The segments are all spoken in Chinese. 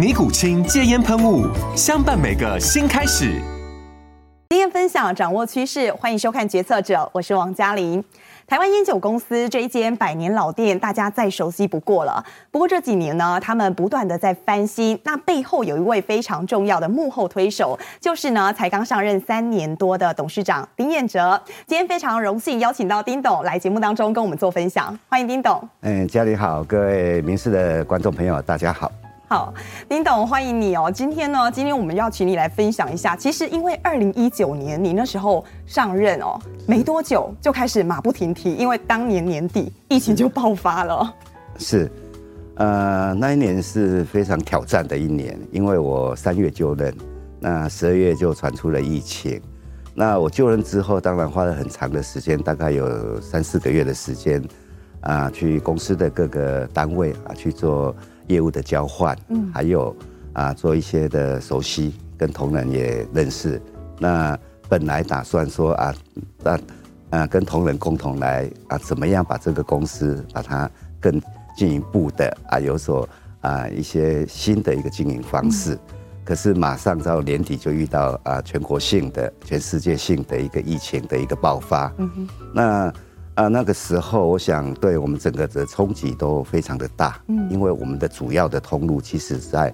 尼古清戒烟喷雾，相伴每个新开始。经验分享，掌握趋势，欢迎收看《决策者》，我是王嘉玲。台湾烟酒公司这一间百年老店，大家再熟悉不过了。不过这几年呢，他们不断的在翻新，那背后有一位非常重要的幕后推手，就是呢才刚上任三年多的董事长丁彦哲。今天非常荣幸邀请到丁董来节目当中跟我们做分享，欢迎丁董。嗯，嘉玲好，各位民视的观众朋友，大家好。好，丁董，欢迎你哦。今天呢，今天我们要请你来分享一下。其实，因为二零一九年你那时候上任哦，没多久就开始马不停蹄，因为当年年底疫情就爆发了。是，呃，那一年是非常挑战的一年，因为我三月就任，那十二月就传出了疫情。那我就任之后，当然花了很长的时间，大概有三四个月的时间啊，去公司的各个单位啊去做。业务的交换，嗯，还有啊，做一些的熟悉，跟同仁也认识。那本来打算说啊，那啊，跟同仁共同来啊，怎么样把这个公司把它更进一步的啊，有所啊一些新的一个经营方式。可是马上到年底就遇到啊全国性的、全世界性的一个疫情的一个爆发。嗯哼，那。啊，那个时候我想对我们整个的冲击都非常的大，嗯，因为我们的主要的通路其实在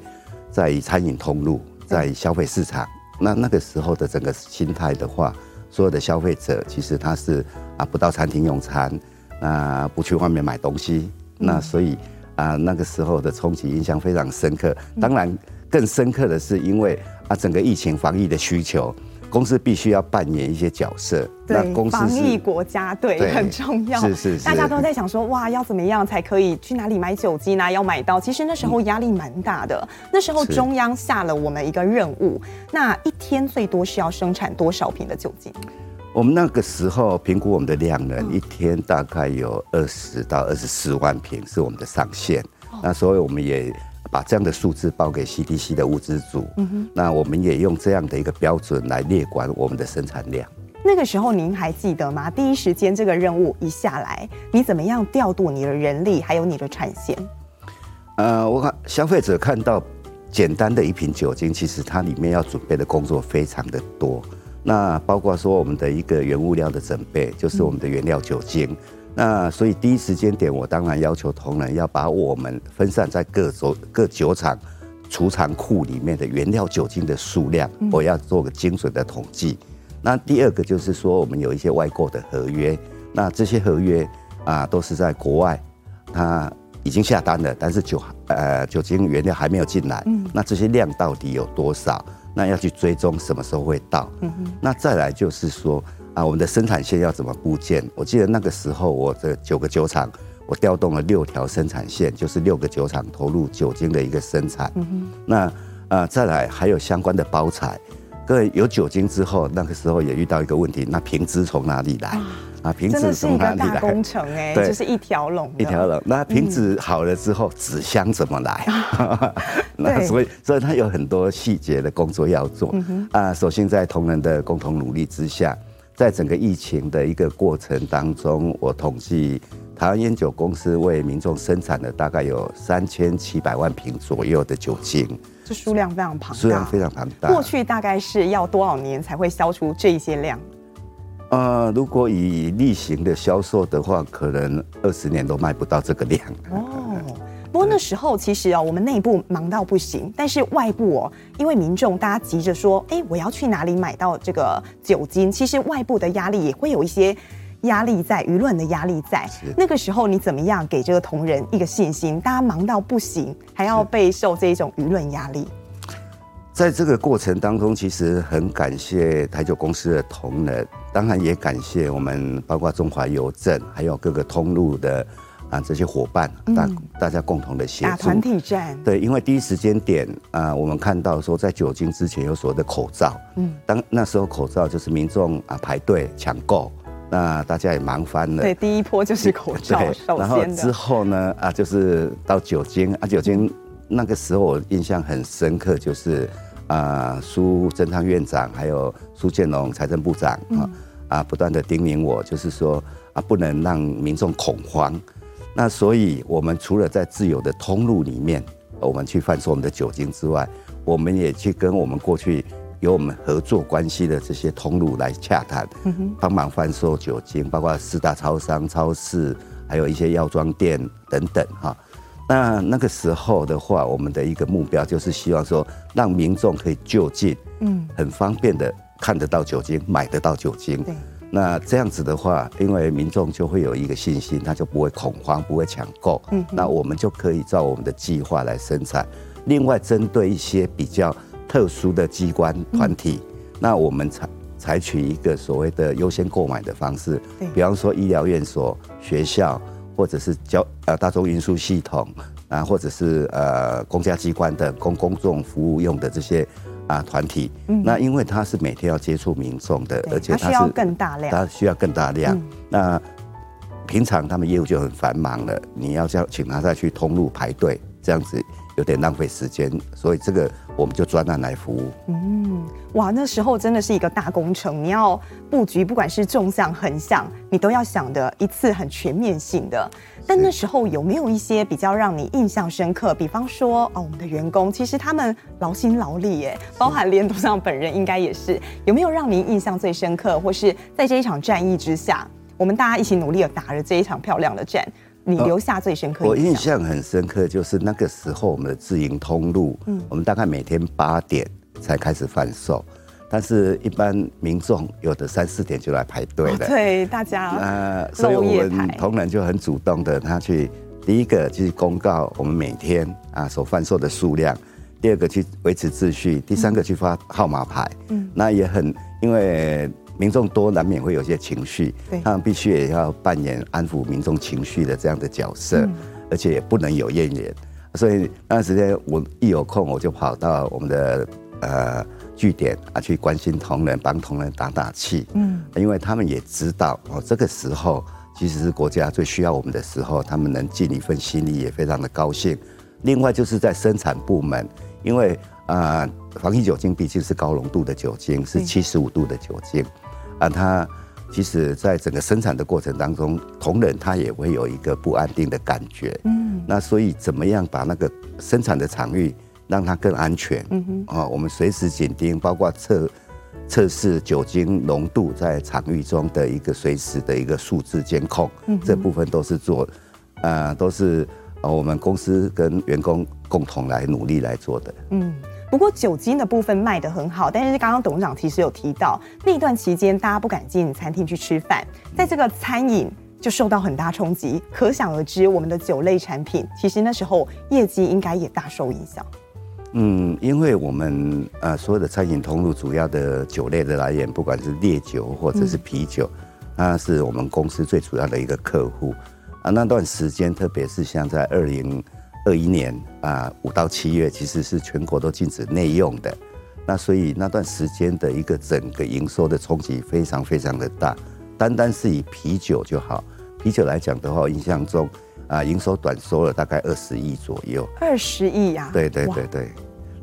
在于餐饮通路，在消费市场。那那个时候的整个心态的话，所有的消费者其实他是啊不到餐厅用餐，啊不去外面买东西，那所以啊那个时候的冲击印象非常深刻。当然更深刻的是因为啊整个疫情防疫的需求。公司必须要扮演一些角色，对，那公司防疫国家队很重要。是是是，大家都在想说，哇，要怎么样才可以去哪里买酒精呢？要买到，其实那时候压力蛮大的。那时候中央下了我们一个任务，那一天最多是要生产多少瓶的酒精？我们那个时候评估我们的量呢，一天大概有二十到二十四万瓶是我们的上限。那所以我们也。把这样的数字报给 CDC 的物资组，那我们也用这样的一个标准来列管我们的生产量。那个时候您还记得吗？第一时间这个任务一下来，你怎么样调度你的人力，还有你的产线？呃，我看消费者看到简单的一瓶酒精，其实它里面要准备的工作非常的多。那包括说我们的一个原物料的准备，就是我们的原料酒精。嗯那所以第一时间点，我当然要求同仁要把我们分散在各酒各酒厂储藏库里面的原料酒精的数量，我要做个精准的统计。那第二个就是说，我们有一些外购的合约，那这些合约啊都是在国外，它已经下单了，但是酒呃酒精原料还没有进来，那这些量到底有多少？那要去追踪什么时候会到？那再来就是说。啊，我们的生产线要怎么布建？我记得那个时候，我的九个酒厂，我调动了六条生产线，就是六个酒厂投入酒精的一个生产。嗯哼。那呃，再来还有相关的包材。各位有酒精之后，那个时候也遇到一个问题，那瓶子从哪里来？啊，瓶子从哪里来？工程哎，对，就是一条龙。一条龙。那瓶子好了之后，纸箱怎么来？那所以，所以它有很多细节的工作要做。啊，首先在同仁的共同努力之下。在整个疫情的一个过程当中，我统计台湾烟酒公司为民众生产了大概有三千七百万瓶左右的酒精，这数量非常庞大，数量非常庞大。过去大概是要多少年才会销出这一些量？呃，如果以例行的销售的话，可能二十年都卖不到这个量。哦。不过那时候其实哦，我们内部忙到不行，但是外部哦，因为民众大家急着说，哎，我要去哪里买到这个酒精？其实外部的压力也会有一些压力在，舆论的压力在。那个时候你怎么样给这个同仁一个信心？大家忙到不行，还要备受这一种舆论压力。在这个过程当中，其实很感谢台酒公司的同仁，当然也感谢我们包括中华邮政，还有各个通路的。啊，这些伙伴，大、嗯、大家共同的协助，打团体战。对，因为第一时间点啊，我们看到说，在酒精之前有所谓的口罩，嗯，当那时候口罩就是民众啊排队抢购，那大家也忙翻了。对，第一波就是口罩，对，然后之后呢，啊，就是到酒精啊，酒精那个时候我印象很深刻，就是啊，苏贞昌院长还有苏建龙财政部长啊，嗯、啊，不断的叮咛我，就是说啊，不能让民众恐慌。那所以，我们除了在自由的通路里面，我们去贩售我们的酒精之外，我们也去跟我们过去有我们合作关系的这些通路来洽谈，帮忙贩售酒精，包括四大超商、超市，还有一些药妆店等等哈。那那个时候的话，我们的一个目标就是希望说，让民众可以就近，嗯，很方便的看得到酒精，买得到酒精。那这样子的话，因为民众就会有一个信心，他就不会恐慌，不会抢购。嗯，那我们就可以照我们的计划来生产。另外，针对一些比较特殊的机关团体，那我们采采取一个所谓的优先购买的方式。比方说医疗院所、学校，或者是交呃大众运输系统啊，或者是呃公家机关的公公众服务用的这些。啊，团体，嗯，那因为他是每天要接触民众的，而且他需要更大量，他需要更大量。那平常他们业务就很繁忙了，你要叫请他再去通路排队，这样子有点浪费时间，所以这个我们就专案来服务。嗯，哇，那时候真的是一个大工程，你要布局，不管是纵向、横向，你都要想的一次很全面性的。但那时候有没有一些比较让你印象深刻？比方说，哦，我们的员工其实他们劳心劳力，耶，包含连董事长本人应该也是。有没有让您印象最深刻，或是在这一场战役之下，我们大家一起努力的打了这一场漂亮的战，你留下最深刻印象？我印象很深刻，就是那个时候我们的自营通路，嗯，我们大概每天八点才开始贩售。但是，一般民众有的三四点就来排队了。对，大家。呃，所以我们同仁就很主动的，他去第一个就是公告我们每天啊所贩售的数量，第二个去维持秩序，第三个去发号码牌。嗯。那也很，因为民众多，难免会有些情绪，他们必须也要扮演安抚民众情绪的这样的角色，嗯、而且也不能有怨言。所以那段时间我一有空，我就跑到我们的呃。据点啊，去关心同仁，帮同仁打打气。嗯，因为他们也知道哦，这个时候其实是国家最需要我们的时候，他们能尽一份心力，也非常的高兴。另外就是在生产部门，因为啊、呃，防疫酒精毕竟是高浓度的酒精，是七十五度的酒精，啊，它其实在整个生产的过程当中，同仁他也会有一个不安定的感觉。嗯，那所以怎么样把那个生产的场域，让它更安全。嗯哼，啊，我们随时紧盯，包括测测试酒精浓度在场域中的一个随时的一个数字监控，嗯，这部分都是做，呃，都是我们公司跟员工共同来努力来做的。嗯，不过酒精的部分卖得很好，但是刚刚董事长其实有提到，那段期间大家不敢进餐厅去吃饭，在这个餐饮就受到很大冲击，可想而知，我们的酒类产品其实那时候业绩应该也大受影响。嗯，因为我们呃所有的餐饮通路主要的酒类的来源，不管是烈酒或者是啤酒，那是我们公司最主要的一个客户啊。那段时间，特别是像在二零二一年啊五到七月，其实是全国都禁止内用的。那所以那段时间的一个整个营收的冲击非常非常的大。单单是以啤酒就好，啤酒来讲的话，我印象中啊营收短收了大概二十亿左右。二十亿呀？对对对对。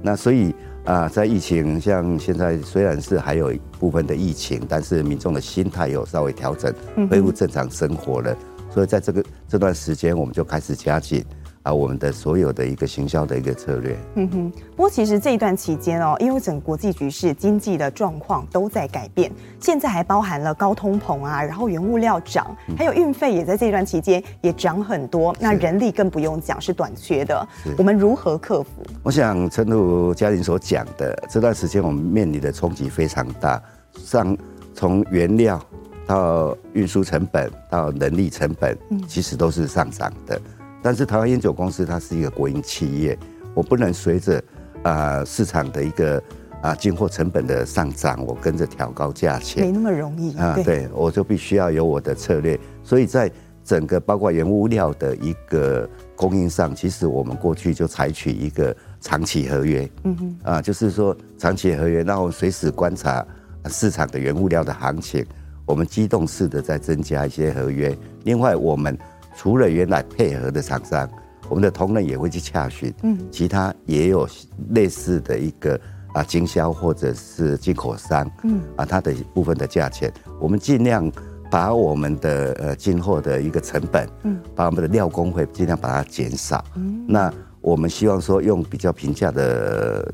那所以啊，在疫情像现在虽然是还有一部分的疫情，但是民众的心态有稍微调整，恢复正常生活了。所以在这个这段时间，我们就开始加紧啊，我们的所有的一个行销的一个策略。嗯哼。不过其实这一段期间哦，因为整个国际局势、经济的状况都在改变，现在还包含了高通膨啊，然后原物料涨，还有运费也在这段期间也涨很多。那人力更不用讲，是短缺的。我们如何克服？我想，诚如嘉玲所讲的，这段时间我们面临的冲击非常大，上从原料到运输成本到人力成本，其实都是上涨的。但是台湾烟酒公司它是一个国营企业，我不能随着啊、呃、市场的一个啊进货成本的上涨，我跟着调高价钱，没那么容易啊。对，我就必须要有我的策略。所以在整个包括原物料的一个供应上，其实我们过去就采取一个长期合约，嗯哼，啊，就是说长期合约，然后随时观察市场的原物料的行情，我们机动式的在增加一些合约。另外，我们除了原来配合的厂商，我们的同仁也会去洽询，嗯，其他也有类似的一个啊经销或者是进口商，嗯，啊，它的部分的价钱，我们尽量把我们的呃进货的一个成本，嗯，把我们的料工会尽量把它减少，嗯，那我们希望说用比较平价的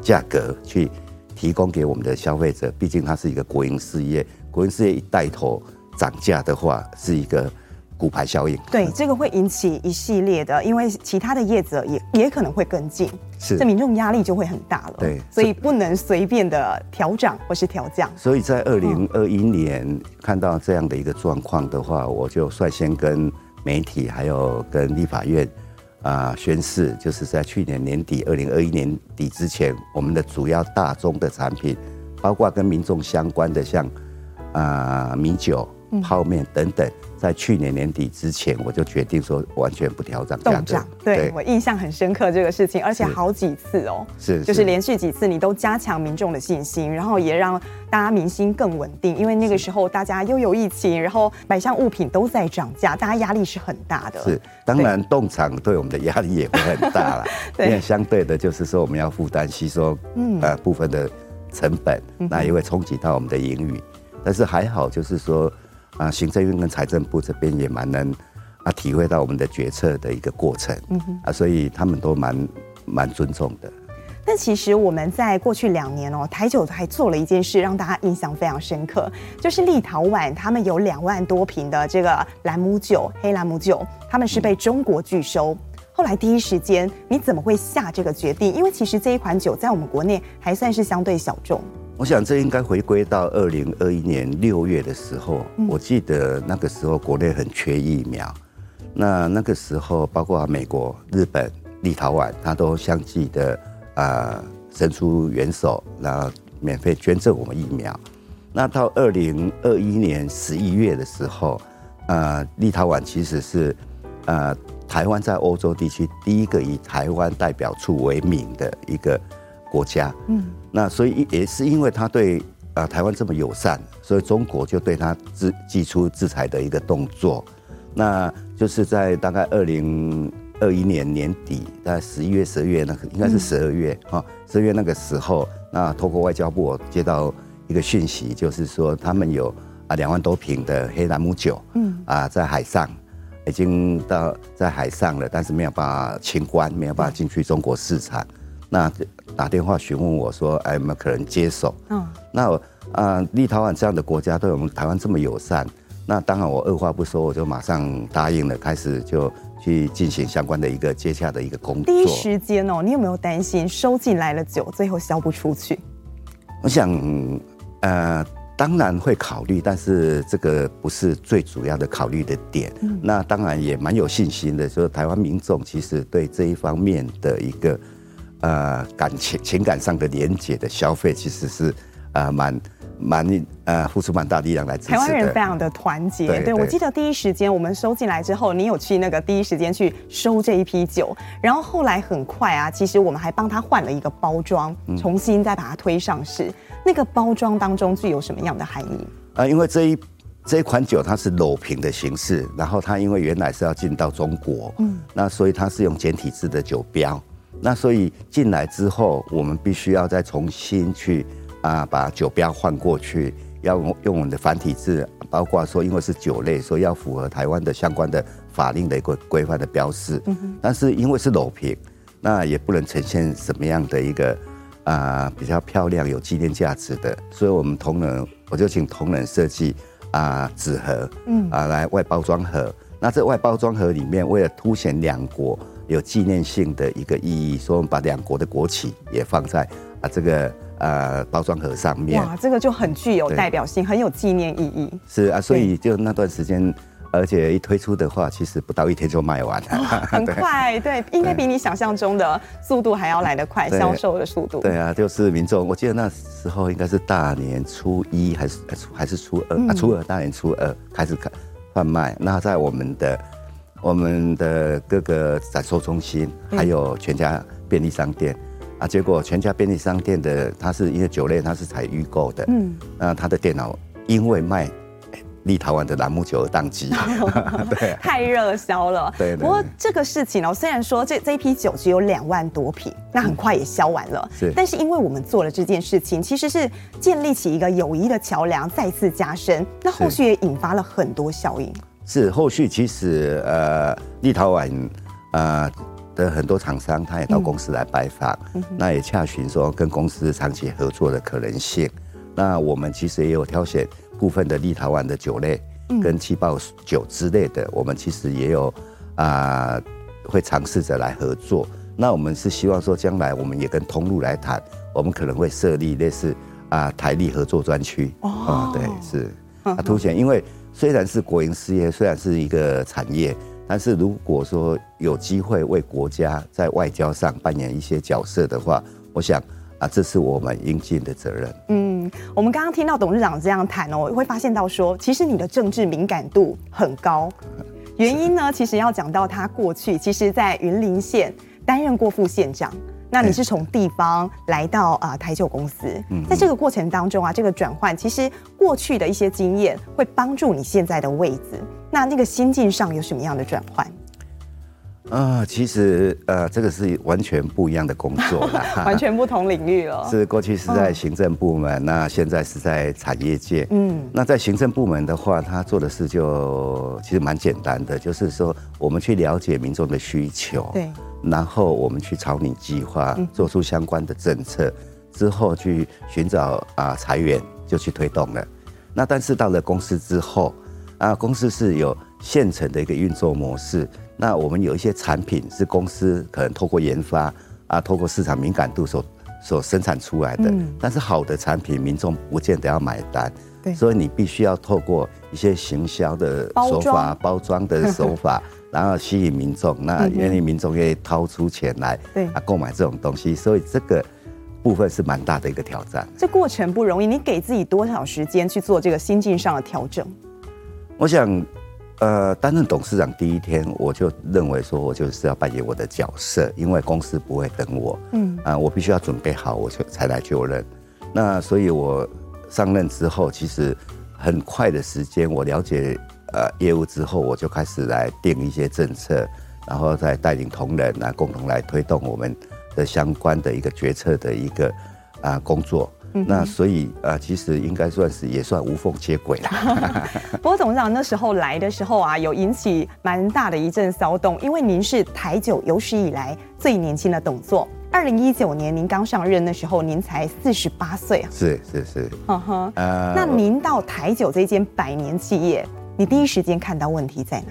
价格去提供给我们的消费者，毕竟它是一个国营事业，国营事业一带头涨价的话，是一个。骨牌效应，对，这个会引起一系列的，因为其他的业者也也可能会跟进，是，这民众压力就会很大了。对，所以不能随便的调涨或是调降。所以在二零二一年看到这样的一个状况的话，我就率先跟媒体还有跟立法院啊宣誓，就是在去年年底，二零二一年底之前，我们的主要大宗的产品，包括跟民众相关的像啊米酒。泡面等等，在去年年底之前，我就决定说完全不调涨价格。对，我印象很深刻这个事情，而且好几次哦，是，就是连续几次你都加强民众的信心，然后也让大家民心更稳定。因为那个时候大家又有疫情，然后百项物品都在涨价，大家压力是很大的。是，当然冻厂对我们的压力也会很大了，因为相对的就是说我们要负担吸收嗯呃部分的成本，那也会冲击到我们的盈余。但是还好，就是说。啊，行政院跟财政部这边也蛮能啊体会到我们的决策的一个过程，嗯哼，啊，所以他们都蛮蛮尊重的。但其实我们在过去两年哦，台酒还做了一件事，让大家印象非常深刻，就是立陶宛他们有两万多瓶的这个兰姆酒，黑兰姆酒，他们是被中国拒收。嗯、后来第一时间，你怎么会下这个决定？因为其实这一款酒在我们国内还算是相对小众。我想这应该回归到二零二一年六月的时候，我记得那个时候国内很缺疫苗，那那个时候包括美国、日本、立陶宛，他都相继的啊伸出援手，然后免费捐赠我们疫苗。那到二零二一年十一月的时候，呃，立陶宛其实是呃台湾在欧洲地区第一个以台湾代表处为名的一个。国家，嗯，那所以也是因为他对啊台湾这么友善，所以中国就对他制祭出制裁的一个动作。那就是在大概二零二一年年底，大概十一月、十二月那个应该是十二月啊，十二月那个时候，那透过外交部我接到一个讯息，就是说他们有啊两万多瓶的黑兰姆酒，嗯啊在海上已经到在海上了，但是没有办法清关，没有办法进去中国市场。那打电话询问我说：“哎，有没有可能接手？”嗯，那啊、呃，立陶宛这样的国家对我们台湾这么友善，那当然我二话不说，我就马上答应了，开始就去进行相关的一个接洽的一个工作。第一时间哦，你有没有担心收进来了酒最后销不出去？我想，呃，当然会考虑，但是这个不是最主要的考虑的点。嗯，那当然也蛮有信心的，就是台湾民众其实对这一方面的一个。呃，感情情感上的连接的消费，其实是呃蛮蛮呃付出蛮大力量来支持的。台湾人非常的团结，对，我记得第一时间我们收进来之后，你有去那个第一时间去收这一批酒，然后后来很快啊，其实我们还帮他换了一个包装，重新再把它推上市。嗯、那个包装当中具有什么样的含义？啊、呃，因为这一这一款酒它是裸瓶的形式，然后它因为原来是要进到中国，嗯，那所以它是用简体字的酒标。那所以进来之后，我们必须要再重新去啊，把酒标换过去，要用我们的繁体字，包括说因为是酒类，所以要符合台湾的相关的法令的一个规范的标示。嗯。但是因为是铝瓶，那也不能呈现什么样的一个啊、呃、比较漂亮、有纪念价值的，所以我们同仁我就请同仁设计啊纸盒，嗯啊来外包装盒。那这外包装盒里面，为了凸显两国有纪念性的一个意义，所以我们把两国的国旗也放在啊这个。呃，包装盒上面哇，这个就很具有代表性，很有纪念意义。是啊，所以就那段时间，而且一推出的话，其实不到一天就卖完了，哦，很快。对，对，应该比你想象中的速度还要来得快，销售的速度。对啊，就是民众，我记得那时候应该是大年初一还是还是初二，嗯，啊，初二大年初二开始贩卖。那在我们的我们的各个展售中心，还有全家便利商店。啊，结果全家便利商店的，它是因为酒类，它是采预购的，嗯，那它的电脑因为卖立陶宛的朗姆酒而宕机，对，太热销了。对，不过这个事情呢，虽然说这这一批酒只有两万多瓶，那很快也销完了，是，但是因为我们做了这件事情，其实是建立起一个友谊的桥梁，再次加深，那后续也引发了很多效应。是，后续其实呃，立陶宛呃。的很多厂商，他也到公司来拜访，嗯、那也洽询说跟公司长期合作的可能性。那我们其实也有挑选部分的立陶宛的酒类，跟气泡酒之类的，我们其实也有啊、呃，会尝试着来合作。那我们是希望说，将来我们也跟通路来谈，我们可能会设立类似啊台立合作专区。哦、嗯，对，是啊，凸显，因为虽然是国营事业，虽然是一个产业。但是如果说有机会为国家在外交上扮演一些角色的话，我想啊，这是我们应尽的责任。嗯，我们刚刚听到董事长这样谈哦，我会发现到说，其实你的政治敏感度很高。原因呢，其实要讲到他过去，其实在云林县担任过副县长。那你是从地方来到啊台酒公司，在这个过程当中啊，这个转换其实过去的一些经验会帮助你现在的位置。那那个心境上有什么样的转换？啊，其实呃，这个是完全不一样的工作啦，完全不同领域了。是过去是在行政部门，那现在是在产业界。嗯，那在行政部门的话，他做的事就其实蛮简单的，就是说我们去了解民众的需求，对，然后我们去草拟计划，做出相关的政策，之后去寻找啊财源，就去推动了。那但是到了公司之后，啊，公司是有现成的一个运作模式。那我们有一些产品是公司可能透过研发啊，透过市场敏感度所所生产出来的。嗯。但是好的产品，民众不见得要买单。对。所以你必须要透过一些行销的手法、包装的手法，然后吸引民众。那愿意民众愿意掏出钱来，对啊，购买这种东西。所以这个部分是蛮大的一个挑战。这过程不容易，你给自己多少时间去做这个心境上的调整？我想。呃，担任董事长第一天，我就认为说，我就是要扮演我的角色，因为公司不会等我，嗯，啊，我必须要准备好，我就才来就任。那所以，我上任之后，其实很快的时间，我了解呃业务之后，我就开始来定一些政策，然后再带领同仁来共同来推动我们的相关的一个决策的一个啊工作。那所以啊，其实应该算是也算无缝接轨了。不过董事长那时候来的时候啊，有引起蛮大的一阵骚动，因为您是台酒有史以来最年轻的董座。二零一九年您刚上任的时候，您才四十八岁啊。是是是。嗯哼。呃，那您到台酒这间百年企业，你第一时间看到问题在哪？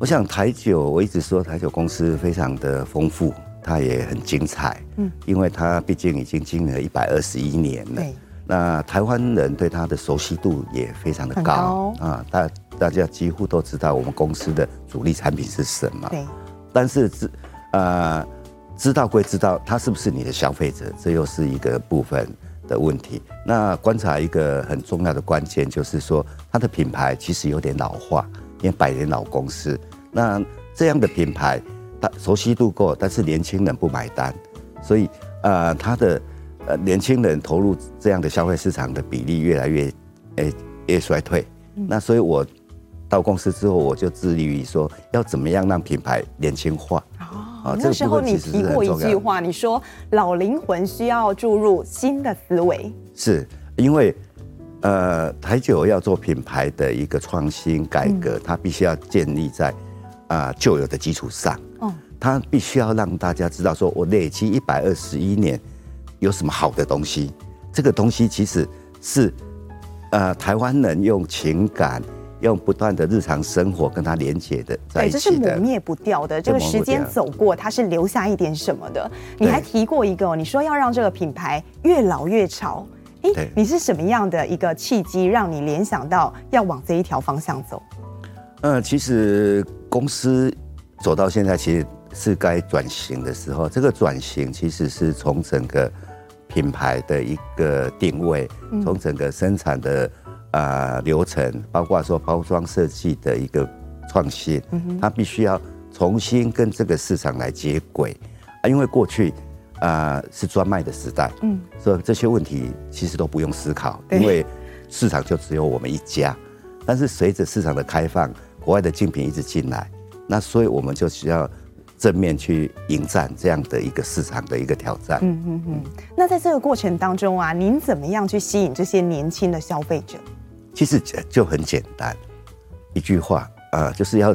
我想台酒，我一直说台酒公司非常的丰富。它也很精彩，嗯，因为它毕竟已经经营了一百二十一年了。对，那台湾人对它的熟悉度也非常的高，高啊，大大家几乎都知道我们公司的主力产品是什么。对，但是知呃知道归知道，他是不是你的消费者，这又是一个部分的问题。那观察一个很重要的关键就是说，它的品牌其实有点老化，因为百年老公司。那这样的品牌。熟悉度过，但是年轻人不买单，所以呃，他的呃年轻人投入这样的消费市场的比例越来越诶、欸、越衰退。嗯、那所以我到公司之后，我就致力于说要怎么样让品牌年轻化。哦，那时候你提过一句话，你说老灵魂需要注入新的思维，是因为呃，台酒要做品牌的一个创新改革，它必须要建立在啊旧有的基础上。哦，它必须要让大家知道，说我累积一百二十一年有什么好的东西。这个东西其实是呃台湾人用情感。用不断的日常生活跟它连接的，在一起的，对，这是抹灭不掉的。这个时间走过，它是留下一点什么的。你还提过一个，你说要让这个品牌越老越潮。哎，你是什么样的一个契机，让你联想到要往这一条方向走？呃，其实公司走到现在，其实是该转型的时候。这个转型其实是从整个品牌的一个定位，从整个生产的。啊、呃，流程包括说包装设计的一个创新，它必须要重新跟这个市场来接轨啊，因为过去啊、呃、是专卖的时代，嗯，所以这些问题其实都不用思考，因为市场就只有我们一家。但是随着市场的开放，国外的竞品一直进来，那所以我们就需要正面去迎战这样的一个市场的一个挑战。嗯嗯嗯。那在这个过程当中啊，您怎么样去吸引这些年轻的消费者？其实就很简单，一句话啊，就是要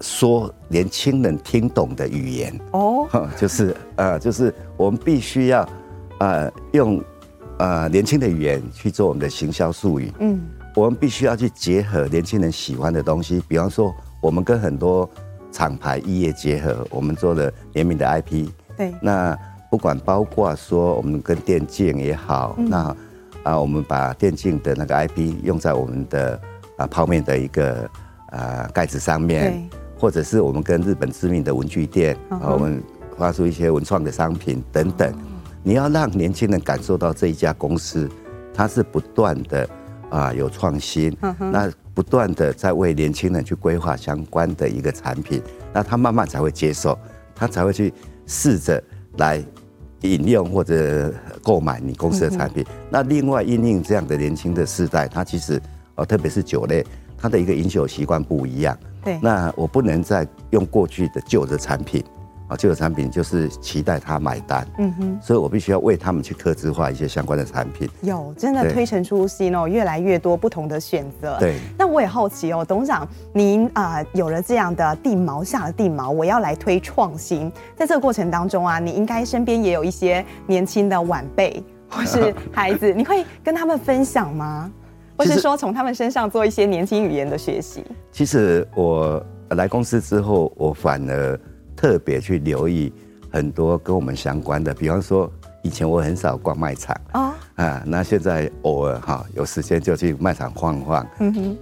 说年轻人听懂的语言。哦，就是呃，就是我们必须要呃用呃年轻的语言去做我们的行销术语，嗯，我们必须要去结合年轻人喜欢的东西，比方说我们跟很多厂牌异业结合，我们做了联名的 IP，对，那不管包括说我们跟电竞也好，那。啊，我们把电竞的那个 IP 用在我们的啊泡面的一个啊盖子上面，或者是我们跟日本知名的文具店，啊，我们发出一些文创的商品等等。你要让年轻人感受到这一家公司，它是不断的啊有创新，那不断的在为年轻人去规划相关的一个产品，那他慢慢才会接受，他才会去试着来。饮用或者购买你公司的产品，那另外因应这样的年轻的世代，他其实哦，特别是酒类，他的一个饮酒习惯不一样。对，那我不能再用过去的旧的产品。啊，这个产品就是期待他买单，嗯哼，所以我必须要为他们去客制化一些相关的产品。有真的推陈出新哦，越来越多不同的选择。对，那我也好奇哦，董事长您啊、呃，有了这样的地毛下了地毛，我要来推创新，在这个过程当中啊，你应该身边也有一些年轻的晚辈 或是孩子，你会跟他们分享吗？或是说从他们身上做一些年轻语言的学习？其实我来公司之后，我反而。特别去留意很多跟我们相关的，比方说以前我很少逛卖场啊，啊，那现在偶尔哈有时间就去卖场晃晃，嗯哼，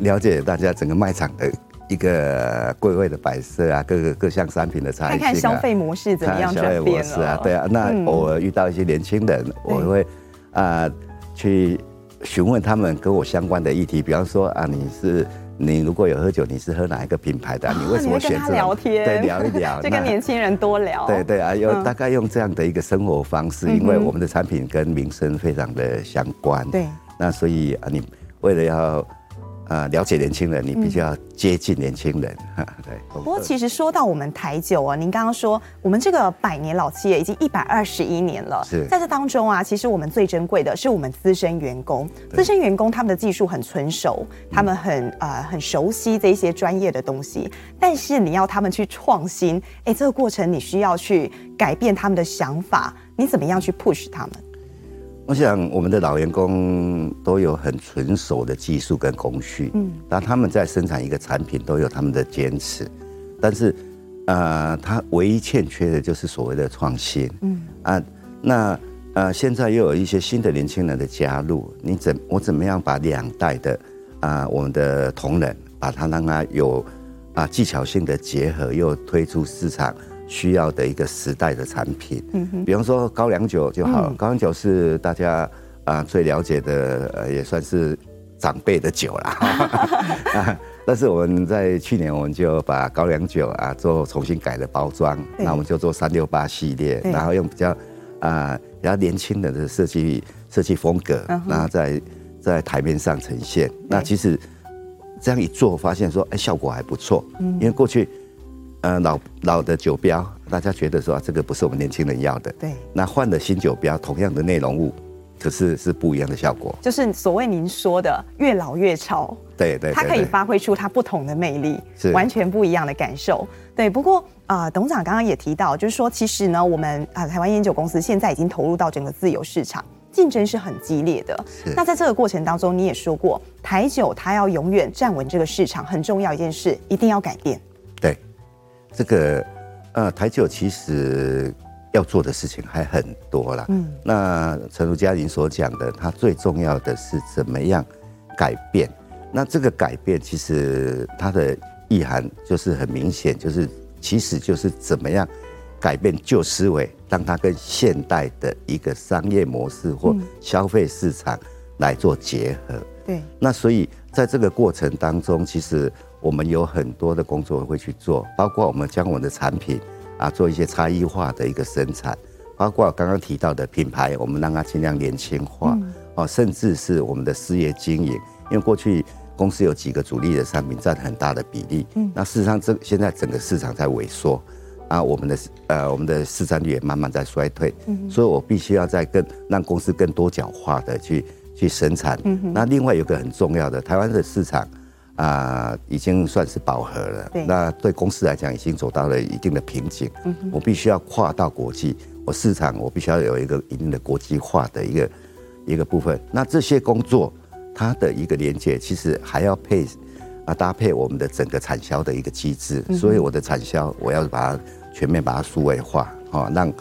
了解大家整个卖场的一个柜位的摆设啊，各个各项商品的差异，看看消费模式怎么样转变了。啊，对啊，那偶尔遇到一些年轻人，我会啊去询问他们跟我相关的议题，比方说啊你是。你如果有喝酒，你是喝哪一个品牌的？你为什么选择？聊天，对，聊一聊，就跟年轻人多聊。对对啊，用大概用这样的一个生活方式，因为我们的产品跟民生非常的相关。对，那所以啊，你为了要。呃，了解年轻人，你比较接近年轻人，嗯、对。不过，其实说到我们台酒啊，您刚刚说我们这个百年老企业已经一百二十一年了。是，在这当中啊，其实我们最珍贵的是我们资深员工。资深员工他们的技术很纯熟，他们很呃很熟悉这些专业的东西。但是你要他们去创新，哎，这个过程你需要去改变他们的想法，你怎么样去 push 他们？我想我们的老员工都有很纯熟的技术跟工序，嗯，那他们在生产一个产品都有他们的坚持，但是，呃，他唯一欠缺的就是所谓的创新，嗯啊，那呃现在又有一些新的年轻人的加入，你怎我怎么样把两代的啊、呃、我们的同仁把它让它有啊技巧性的结合，又推出市场。需要的一个时代的产品，嗯哼，比方说高粱酒就好，嗯、高粱酒是大家啊、呃、最了解的，呃，也算是长辈的酒啦。啊，但是我们在去年我们就把高粱酒啊做重新改了包装，那我们就做三六八系列，然后用比较啊、呃、比较年轻的的设计设计风格，然后在在台面上呈现。那其实这样一做，发现说哎效果还不错，因为过去。呃，老老的酒标，大家觉得说这个不是我们年轻人要的。对。那换了新酒标，同样的内容物，可是是不一样的效果。就是所谓您说的越老越潮，对对，它可以发挥出它不同的魅力，是完全不一样的感受。对，不过啊、呃，董事长刚刚也提到，就是说其实呢，我们啊、呃、台湾烟酒公司现在已经投入到整个自由市场。竞争是很激烈的。那在这个过程当中，你也说过，台酒它要永远站稳这个市场，很重要一件事，一定要改变。对，这个呃，台酒其实要做的事情还很多啦。嗯，那诚如嘉玲所讲的，它最重要的是怎么样改变。那这个改变其实它的意涵就是很明显，就是其实就是怎么样。改变旧思维，让它跟现代的一个商业模式或消费市场来做结合。对，那所以在这个过程当中，其实我们有很多的工作会去做，包括我们将我们的产品啊做一些差异化的一个生产，包括刚刚提到的品牌，我们让它尽量年轻化哦，甚至是我们的事业经营，因为过去公司有几个主力的产品占很大的比例，嗯，那事实上这现在整个市场在萎缩。啊，我们的呃，我们的市占率也慢慢在衰退，嗯，所以我必须要在更让公司更多角化的去去生产。嗯，那另外有一个很重要的，台湾的市场啊、呃，已经算是饱和了。对，那对公司来讲，已经走到了一定的瓶颈。嗯，我必须要跨到国际，我市场我必须要有一个一定的国际化的一个一个部分。那这些工作它的一个连接，其实还要配啊搭配我们的整个产销的一个机制。所以我的产销，我要把它。全面把它数位化，哦，让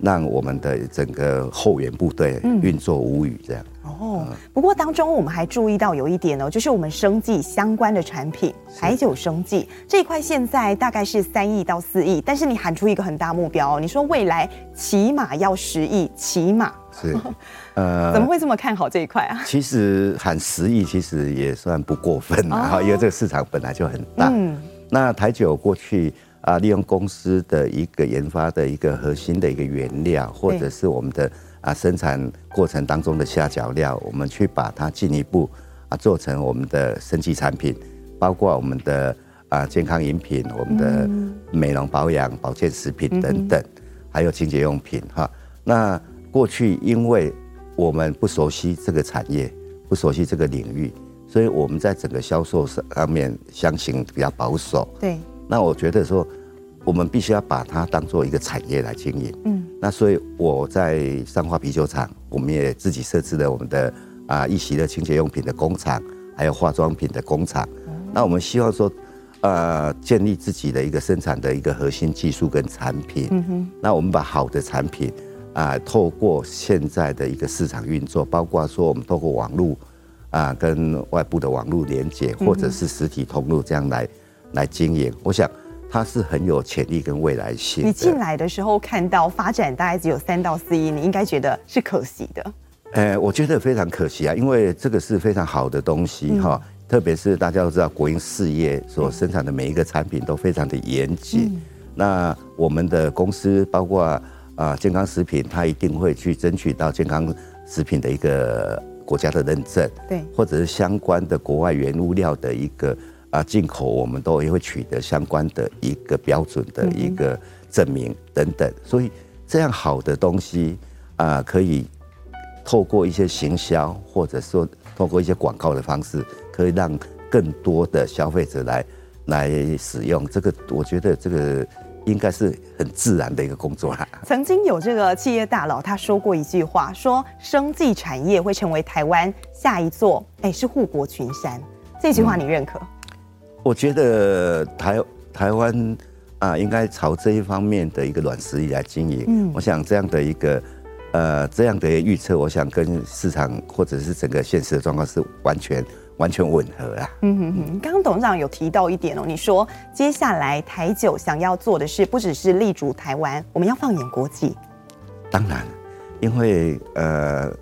让我们的整个后援部队运作无虞，这样。哦，不过当中我们还注意到有一点哦，就是我们生计相关的产品，台酒生计这一块现在大概是三亿到四亿，但是你喊出一个很大目标，你说未来起码要十亿，起码是，呃，怎么会这么看好这一块啊？其实喊十亿其实也算不过分啊，哦，因为这个市场本来就很大。嗯，那台酒过去。啊，利用公司的一个研发的一个核心的一个原料，或者是我们的啊生产过程当中的下脚料，我们去把它进一步啊做成我们的生级产品，包括我们的啊健康饮品、我们的美容保养、保健食品等等，还有清洁用品哈。那过去因为我们不熟悉这个产业，不熟悉这个领域，所以我们在整个销售上面相信比较保守。对。那我觉得说，我们必须要把它当做一个产业来经营。嗯，那所以我在上华啤酒厂，我们也自己设置了我们的啊一席的清洁用品的工厂，还有化妆品的工厂。那我们希望说，呃，建立自己的一个生产的一个核心技术跟产品。嗯哼。那我们把好的产品啊，透过现在的一个市场运作，包括说我们透过网络啊，跟外部的网络连接，或者是实体通路这样来。来经营，我想它是很有潜力跟未来性。你进来的时候看到发展大概只有三到四亿，你应该觉得是可惜的。呃，我觉得非常可惜啊，因为这个是非常好的东西哈，嗯、特别是大家都知道国营事业所生产的每一个产品都非常的严谨。嗯、那我们的公司包括啊、呃、健康食品，它一定会去争取到健康食品的一个国家的认证，对，或者是相关的国外原物料的一个。啊，进口我们都也会取得相关的一个标准的一个证明等等，所以这样好的东西啊，可以透过一些行销，或者说透过一些广告的方式，可以让更多的消费者来来使用。这个我觉得这个应该是很自然的一个工作啦。曾经有这个企业大佬他说过一句话，说生技产业会成为台湾下一座，哎，是护国群山。这句话你认可？嗯我觉得台台湾啊，应该朝这一方面的一个软实力来经营。嗯，我想这样的一个呃这样的预测，我想跟市场或者是整个现实的状况是完全完全吻合啊。嗯哼哼，刚刚董事长有提到一点哦，你说接下来台酒想要做的是，不只是立足台湾，我们要放眼国际。当然，因为呃，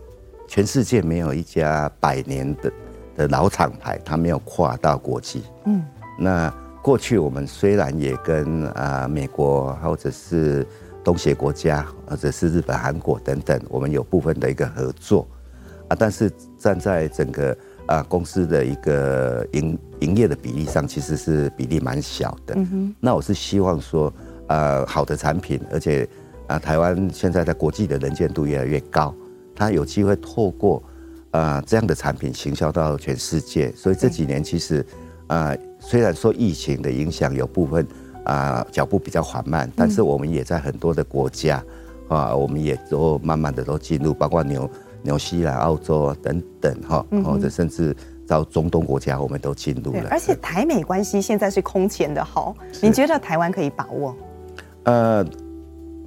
全世界没有一家百年的。的老厂牌，它没有跨到国际。嗯，那过去我们虽然也跟啊美国或者是东协国家，或者是日本、韩国等等，我们有部分的一个合作啊，但是站在整个啊公司的一个营营业的比例上，其实是比例蛮小的。嗯哼，那我是希望说，呃，好的产品，而且啊，台湾现在在国际的能见度越来越高。它有机会透过啊、呃、这样的产品行销到全世界。所以这几年其实啊、呃，虽然说疫情的影响有部分啊脚步比较缓慢，但是我们也在很多的国家啊，我们也都慢慢的都进入，包括纽纽西兰、澳洲等等哈，或者甚至。到中东国家，我们都进入了。而且台美关系现在是空前的好，你觉得台湾可以把握？呃，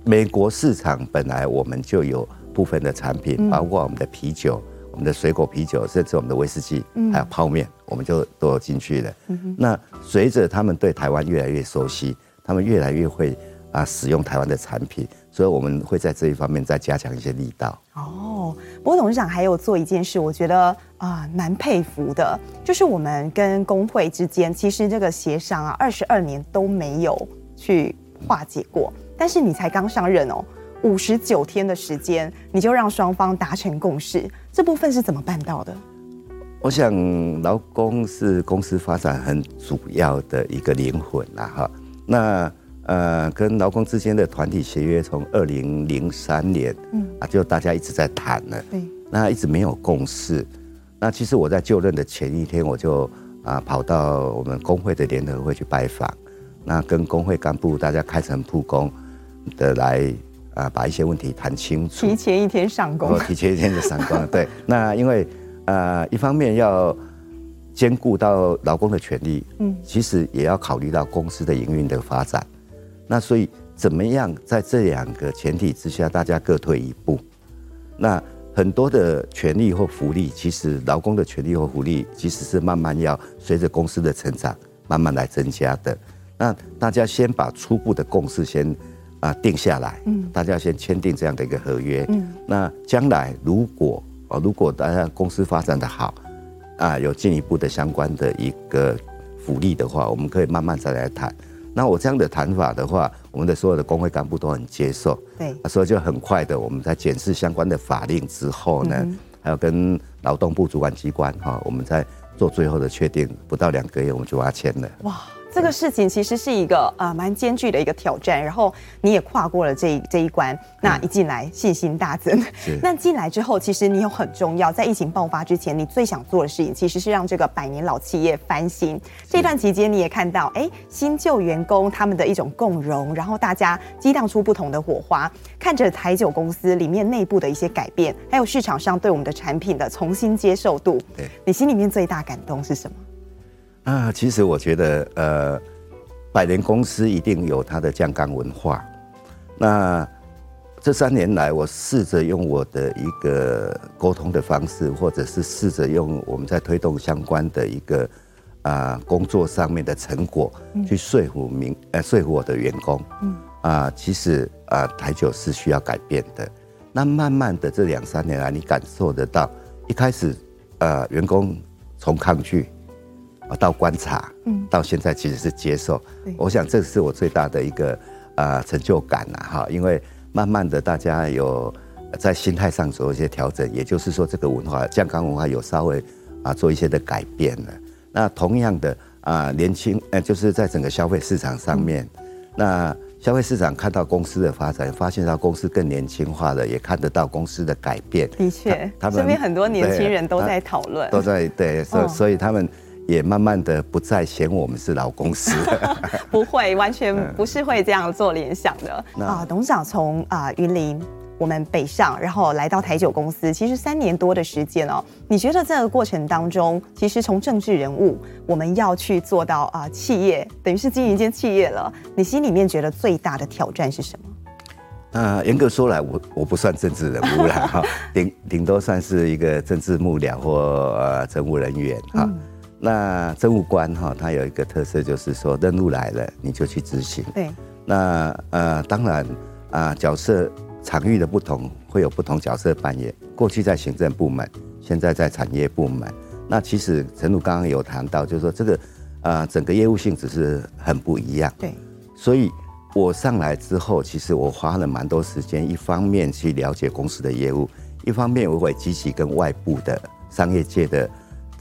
美国市场本来我们就有部分的产品，包括我们的啤酒、我们的水果啤酒，甚至我们的威士忌，还有泡面，我们就都有进去了。那随着他们对台湾越来越熟悉，他们越来越会啊使用台湾的产品，所以我们会在这一方面再加强一些力道。哦，不过董事长还有做一件事，我觉得啊蛮佩服的，就是我们跟工会之间，其实这个协商啊，二十二年都没有去化解过。但是你才刚上任哦，五十九天的时间，你就让双方达成共识，这部分是怎么办到的？我想劳工是公司发展很主要的一个灵魂啦，哈，那。呃，跟劳工之间的团体协约从二零零三年，嗯啊，就大家一直在谈了，对，那一直没有共识。那其实我在就任的前一天，我就啊跑到我们工会的联合会去拜访，那跟工会干部大家开诚布公的来啊把一些问题谈清楚。提前一天上工，提前一天就上工，对。那因为呃一方面要兼顾到劳工的权利，嗯，其实也要考虑到公司的营运的发展。那所以怎么样在这两个前提之下，大家各退一步？那很多的权利或福利，其实劳工的权利或福利，其实是慢慢要随着公司的成长慢慢来增加的。那大家先把初步的共识先啊定下来，嗯，大家先签订这样的一个合约，嗯，那将来如果啊如果大家公司发展的好，啊有进一步的相关的一个福利的话，我们可以慢慢再来谈。那我这样的谈法的话，我们的所有的工会干部都很接受。对，所以就很快的，我们在检视相关的法令之后呢，还有跟劳动部主管机关哈，我们在做最后的确定，不到两个月我们就把它签了。哇！这个事情其实是一个呃蛮艰巨的一个挑战，然后你也跨过了这一这一关，那一进来信心大增。那进来之后，其实你有很重要，在疫情爆发之前，你最想做的事情其实是让这个百年老企业翻新。这段期间你也看到，哎，新旧员工他们的一种共融，然后大家激荡出不同的火花。看着台酒公司里面内部的一些改变，还有市场上对我们的产品的重新接受度，对，你心里面最大感动是什么？啊，其实我觉得，呃，百年公司一定有它的酱缸文化。那这三年来，我试着用我的一个沟通的方式，或者是试着用我们在推动相关的一个啊、呃、工作上面的成果，去说服民，呃，说服我的员工。嗯。啊，其实啊，台酒是需要改变的。那慢慢的这两三年来，你感受得到，一开始，呃，员工从抗拒。到观察，嗯，到现在其实是接受，我想这是我最大的一个啊成就感呐哈，因为慢慢的大家有在心态上做一些调整，也就是说这个文化健康文化有稍微啊做一些的改变了。那同样的啊年轻呃就是在整个消费市场上面，那消费市场看到公司的发展，发现到公司更年轻化了，也看得到公司的改变。的确，他们身边很多年轻人都在讨论，都在对，所所以他们。也慢慢的不再嫌我们是老公司，不会，完全不是会这样做联想的啊。董事长从啊云林我们北上，然后来到台酒公司，其实三年多的时间哦。你觉得这个过程当中，其实从政治人物，我们要去做到啊企业，等于是经营一间企业了。你心里面觉得最大的挑战是什么？呃，严格说来，我我不算政治人物了哈，顶顶多算是一个政治幕僚或呃政务人员哈。嗯那政务官哈，他有一个特色，就是说任务来了你就去执行。对。那呃，当然啊，角色场域的不同，会有不同角色扮演。过去在行政部门，现在在产业部门。那其实陈鲁刚刚有谈到，就是说这个啊，整个业务性质是很不一样。对。所以我上来之后，其实我花了蛮多时间，一方面去了解公司的业务，一方面我会积极跟外部的商业界的。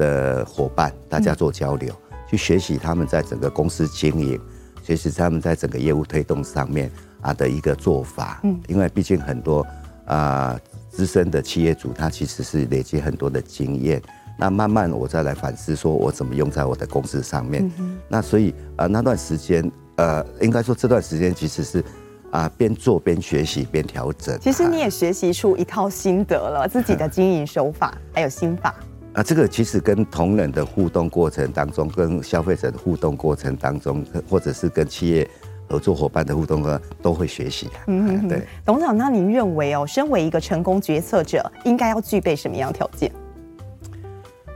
的伙伴，大家做交流，嗯、去学习他们在整个公司经营，学习他们在整个业务推动上面啊的一个做法。嗯，因为毕竟很多啊资资深的企业主，他其实是累积很多的经验。那慢慢我再来反思，说我怎么用在我的公司上面。嗯、那所以啊、呃，那段时间呃，应该说这段时间其实是啊，边、呃、做边学习边调整。其实你也学习出一套心得了，自己的经营手法 还有心法。啊，这个其实跟同仁的互动过程当中，跟消费者的互动过程当中，或者是跟企业合作伙伴的互动呢，都会学习。嗯，对。董事长，那您认为哦，身为一个成功决策者，应该要具备什么样条件？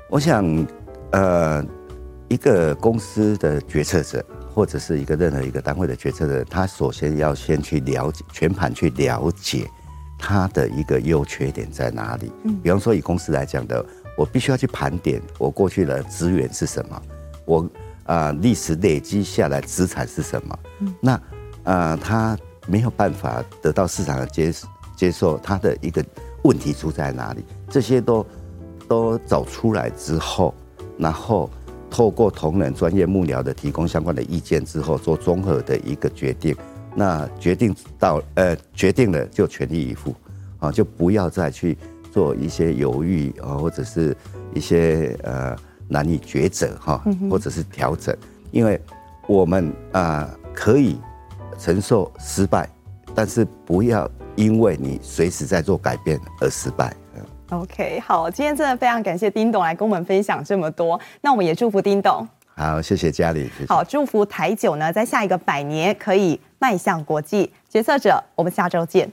我想，呃，一个公司的决策者，或者是一个任何一个单位的决策者，他首先要先去了解，全盘去了解他的一个优缺点在哪里。嗯，比方说以公司来讲的。我必须要去盘点我过去的资源是什么，我啊历史累积下来资产是什么？那啊他没有办法得到市场的接接受，他的一个问题出在哪里？这些都都找出来之后，然后透过同仁专业幕僚的提供相关的意见之后，做综合的一个决定。那决定到呃决定了就全力以赴啊，就不要再去。做一些犹豫啊，或者是一些呃难以抉择哈，或者是调整，因为我们啊可以承受失败，但是不要因为你随时在做改变而失败。OK，好，今天真的非常感谢丁董来跟我们分享这么多，那我们也祝福丁董。好，谢谢嘉玲。谢谢。好，祝福台酒呢，在下一个百年可以迈向国际决策者。我们下周见。